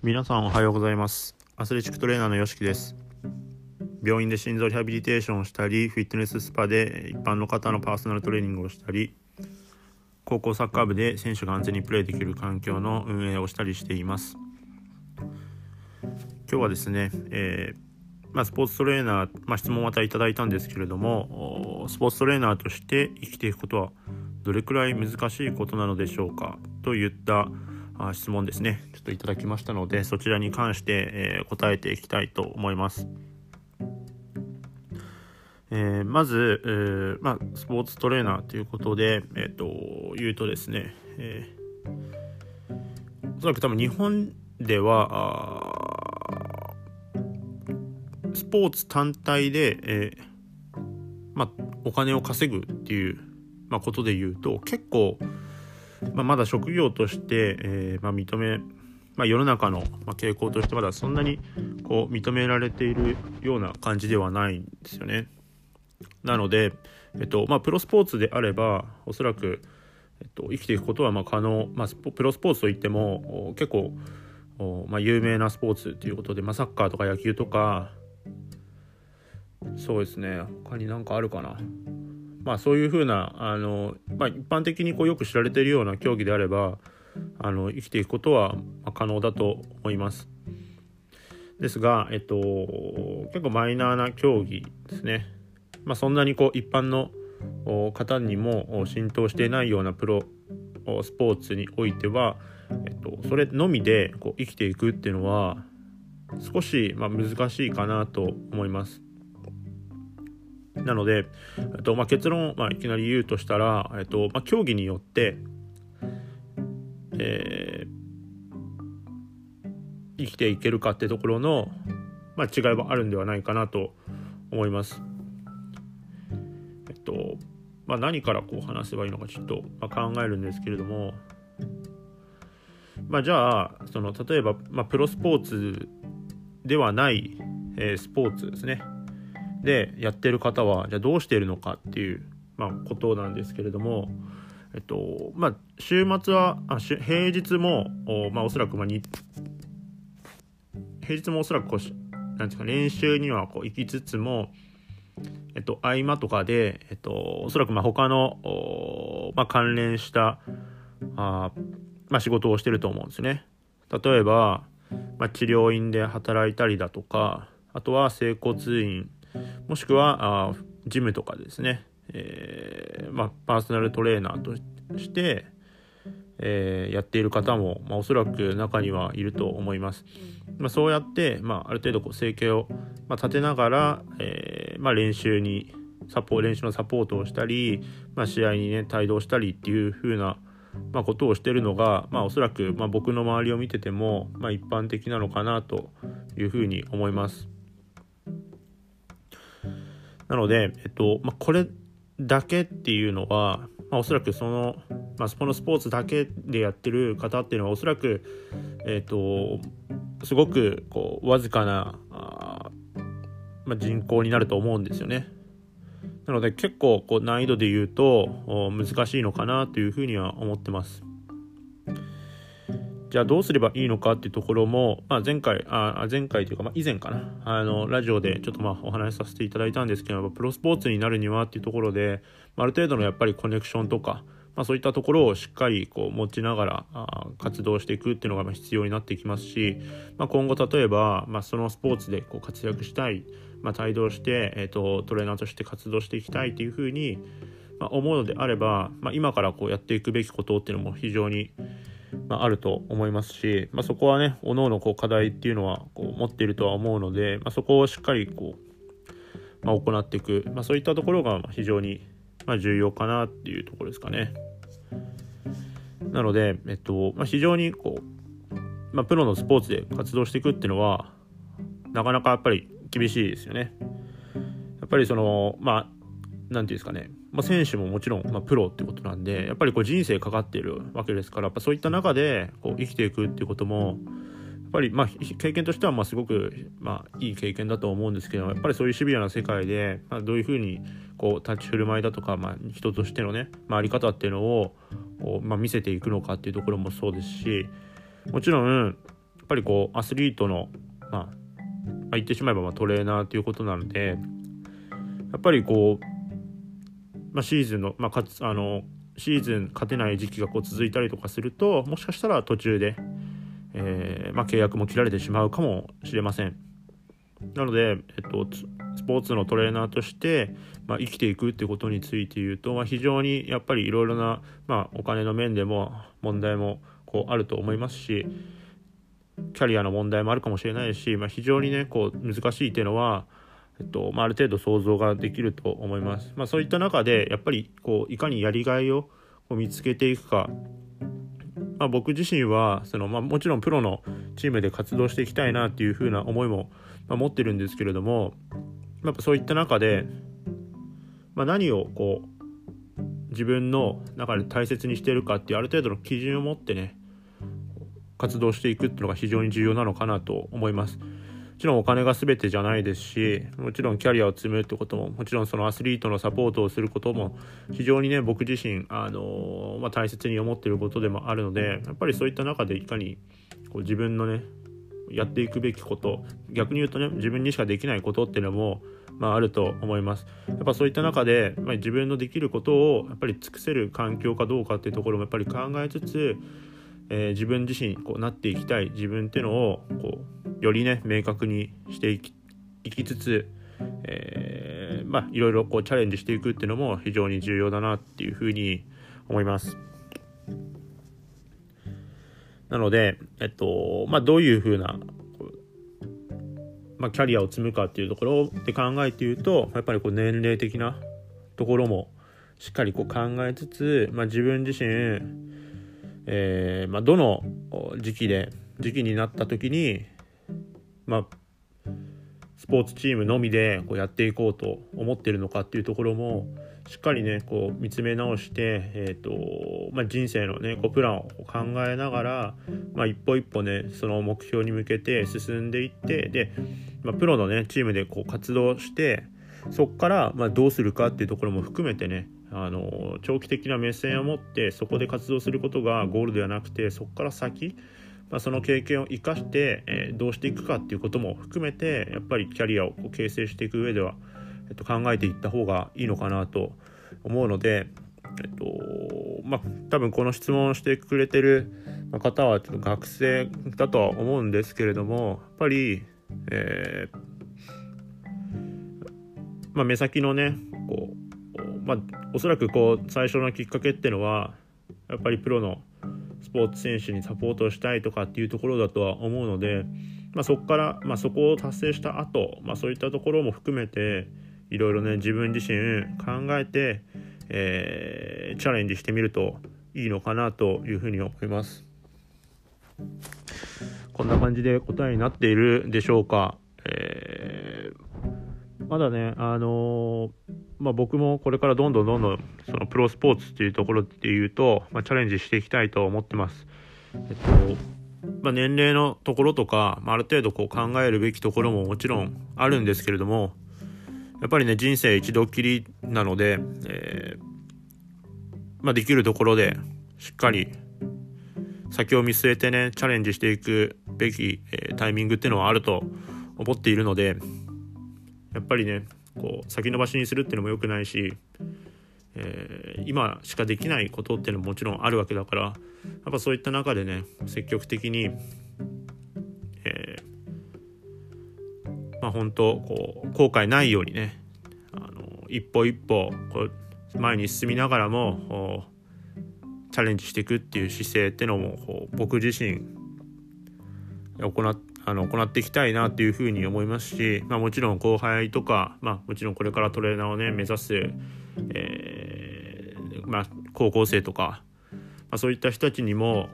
皆さんおはようございます。アスレチックトレーナーのよしきです。病院で心臓リハビリテーションをしたりフィットネススパで一般の方のパーソナルトレーニングをしたり高校サッカー部で選手が安全にプレーできる環境の運営をしたりしています。今日はですね、えーまあ、スポーツトレーナー、まあ、質問またいただいたんですけれどもスポーツトレーナーとして生きていくことはどれくらい難しいことなのでしょうかといったあ質問ですねちょっといただきましたのでそちらに関して、えー、答えていきたいと思います。えー、まず、えー、まあ、スポーツトレーナーということで、えーと、言うとですね、えー、おそらく多分日本ではスポーツ単体で、えーまあ、お金を稼ぐっていう、まあ、ことで言うと結構まあ、まだ職業として、えー、まあ、認め、まあ、世の中の傾向としてまだそんなにこう認められているような感じではないんですよね。なので、えっとまあ、プロスポーツであればおそらく、えっと、生きていくことはま可能、まあ、プロスポーツといっても結構、ま、有名なスポーツということで、ま、サッカーとか野球とかそうですね他に何かあるかなまあ、そういうふうなあの、まあ、一般的にこうよく知られているような競技であればあの生きていくことは可能だと思います。ですが、えっと、結構マイナーな競技ですね。まあ、そんなにこう一般の方にも浸透していないようなプロスポーツにおいては、えっと、それのみでこう生きていくっていうのは少しま難しいかなと思います。なので、えっとまあ、結論を、まあ、いきなり言うとしたら、えっとまあ、競技によって、えー、生きていけるかってところの、まあ、違いはあるんではないかなと思います。えっとまあ、何からこう話せばいいのかちょっと、まあ、考えるんですけれども、まあ、じゃあその例えば、まあ、プロスポーツではない、えー、スポーツですねでやってる方はじゃあどうしているのかっていう、まあ、ことなんですけれども、えっとまあ、週末はあ平日もお,、まあ、おそらく、まあ、に平日もおそらくこうなんですか練習にはこう行きつつも、えっと、合間とかで、えっと、おそらくまあ他のお、まあ、関連したあ、まあ、仕事をしてると思うんですね。例えば、まあ、治療院で働いたりだとかあとは整骨院もしくはあジムとかですね、えー、まあ、パーソナルトレーナーとして、えー、やっている方も、まあ、おそらく中にはいると思います。まあ、そうやって、まあ、ある程度こう生計を、まあ、立てながら、えー、まあ、練習にサポ練習のサポートをしたり、まあ、試合にね帯同したりっていう風なまあ、ことをしてるのが、まあ、おそらく、まあ、僕の周りを見てても、まあ、一般的なのかなというふうに思います。なので、えっとまあ、これだけっていうのは、まあ、おそらくその、まあ、そのスポーツだけでやってる方っていうのはおそらく、えっと、すごくこうわずかなあ、まあ、人口になると思うんですよね。なので結構こう難易度で言うと難しいのかなというふうには思ってます。じゃあどうすればいいのかっていうところも、まあ、前回、あ前回というか、まあ、以前かな、あの、ラジオでちょっとまあお話しさせていただいたんですけど、プロスポーツになるにはっていうところで、あ、る程度のやっぱりコネクションとか、まあ、そういったところをしっかりこう持ちながら活動していくっていうのが必要になってきますし、まあ、今後例えば、まあ、そのスポーツでこう活躍したい、まあ、帯同して、えーと、トレーナーとして活動していきたいっていうふうに、まあ、思うのであれば、まあ、今からこうやっていくべきことっていうのも非常にまあ、ると思いますし、まあ、そこはねおのおのこう課題っていうのはこう持っているとは思うので、まあ、そこをしっかりこう、ま、行っていく、ま、そういったところが非常にま重要かなっていうところですかね。なので、えっとま、非常にこう、ま、プロのスポーツで活動していくっていうのはなかなかやっぱり厳しいですよね。やっぱりそのまあ何て言うんですかね。まあ、選手ももちろん、まあ、プロってことなんでやっぱりこう人生かかっているわけですからやっぱそういった中でこう生きていくっていうこともやっぱりまあ経験としてはまあすごくまあいい経験だと思うんですけどやっぱりそういうシビアな世界で、まあ、どういうふうにこう立ち振る舞いだとか、まあ、人としてのね、まあ、あり方っていうのをこう、まあ、見せていくのかっていうところもそうですしもちろんやっぱりこうアスリートの、まあ、まあ、言ってしまえばまトレーナーということなのでやっぱりこう、まあ、シーズンの,、まあ、かつあのシーズン勝てない時期がこう続いたりとかするともしかしたら途中で、えー、まあ、契約も切られてしまうかもしれません。なので、えっと、スポーツのトレーナーとして、まあ、生きていくっていうことについて言うと、まあ、非常にやっぱりいろいろな、まあ、お金の面でも問題もこうあると思いますしキャリアの問題もあるかもしれないし、ま、非常にねこう難しいっていうのは、えっとまあ、ある程度想像ができると思います。まあ、そういった中でやっぱりこういかにやりがいをこう見つけていくか、まあ、僕自身はその、まあ、もちろんプロのチームで活動していきたいなっていうふうな思いも、まあ、持ってるんですけれどもやっぱそういった中で、まあ、何をこう自分の中で大切にしてるかっていうある程度の基準を持ってね活動していくっていうのが非常に重要なのかなと思います。もちろんお金が全てじゃないですしもちろんキャリアを積むってことももちろんそのアスリートのサポートをすることも非常にね僕自身、あのまあ、大切に思ってることでもあるのでやっぱりそういった中でいかにこう自分のねやっていくべきこと逆に言うとね自分にしかできないことっていうのも、まあ、あると思います。やっぱそういった中で、まあ、自分のできることをやっぱり尽くせる環境かどうかっていうところもやっぱり考えつつ、えー、自分自身こうなっていきたい自分っていうのをこうよりね明確にしていきいきつつ、えー、まあいろいろこうチャレンジしていくっていうのも非常に重要だなっていうふうに思います。なので、えっと、まあ、どういうふうな、まあ、キャリアを積むかっていうところで考えて言うと、やっぱりこう年齢的なところもしっかりこう考えつつ、まあ、自分自身、えー、まあ、どの時期で、時期になった時に、まあ、スポーツチームのみでこうやっていこうと思ってるのかっていうところも、しっかりねこう見つめ直して、えーとまあ、人生のねこうプランを考えながら、まあ、一歩一歩ねその目標に向けて進んでいってで、まあ、プロのねチームでこう活動してそこからまどうするかっていうところも含めてねあの長期的な目線を持ってそこで活動することがゴールではなくてそこから先まあ、その経験を生かして、えー、どうしていくかっていうことも含めてやっぱりキャリアをこう形成していく上ではえっと、考えていった方がいいのかなと思うので、えっとまあ、多分この質問をしてくれてる方はちょっと学生だとは思うんですけれどもやっぱり、えーまあ、目先のねこう、まあ、おそらくこう最初のきっかけっていうのはやっぱりプロのスポーツ選手にサポートしたいとかっていうところだとは思うので、まあ、そこから、まあ、そこを達成した後、まあそういったところも含めていろいろね自分自身考えて、えー、チャレンジしてみるといいのかなというふうに思います。こんな感じで答えになっているでしょうか、えー、まだねあのー、まあ、僕もこれからどんどんどんどんそのプロスポーツっていうところっていうと、まあ、チャレンジしていきたいと思ってます。えっとまあ、年齢のところとか、まあ、ある程度こう考えるべきところももちろんあるんですけれども、やっぱりね、人生一度きりなので、えー、まあ、できるところでしっかり先を見据えてね、チャレンジしていくべき、えー、タイミングっていうのはあると思っているので、やっぱりね、こう、先延ばしにするっていうのも良くないし、えー、今しかできないことっていうのももちろんあるわけだからやっぱそういった中でね積極的に、えまあ、本当こう後悔ないようにねあの一歩一歩こう前に進みながらもチャレンジしていくっていう姿勢っていうのもこう僕自身行っあの行っていきたいなっていうふうに思いますし、まあ、もちろん後輩とか、まあ、もちろんこれからトレーナーをね目指す、えー、まあ、高校生とか、まあ、そういった人たちにも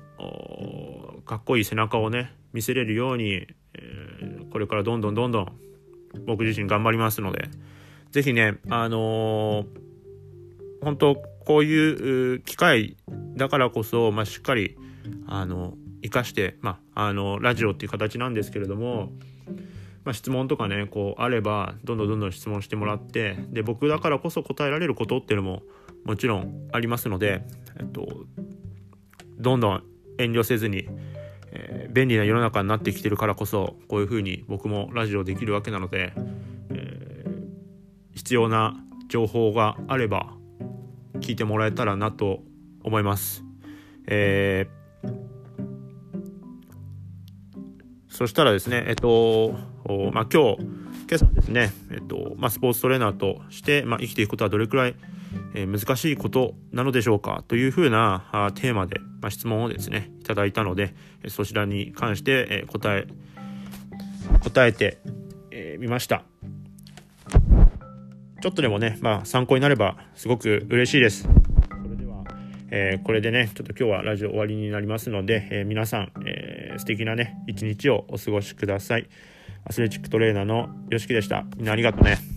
かっこいい背中をね見せれるようにえ、これからどんどんどんどん僕自身頑張りますので、ぜひね、あのー、本当こういう機会だからこそ、まあ、しっかり、あの、生かして、まあ、あの、ラジオっていう形なんですけれども、まあ、質問とかね、こう、あれば、どんどんどんどん質問してもらって、で、僕だからこそ答えられることっていうのも、もちろんありますので、えっと、どんどん遠慮せずに、えー便利な世の中になってきてるからこそこういうふうに僕もラジオできるわけなので、えー、必要な情報があれば聞いてもらえたらなと思います。えー、そしたらですね、えっと、まあ、今日、今朝ですね、えっと、まあ、スポーツトレーナーとして、まあ、生きていくことはどれくらい、えー、難しいことなのでしょうかというふうなあテーマで、まあ、質問をですね、いただいたので、そちらに関して、えー、答え、答えてみ、えー、ました。ちょっとでもね、まあ、参考になればすごく嬉しいです。えー、これでね、ちょっと今日はラジオ終わりになりますので、えー、皆さん、えー、素敵なね、一日をお過ごしください。アスレチックトレーナーの YOSHIKI でした。みんなありがとうね。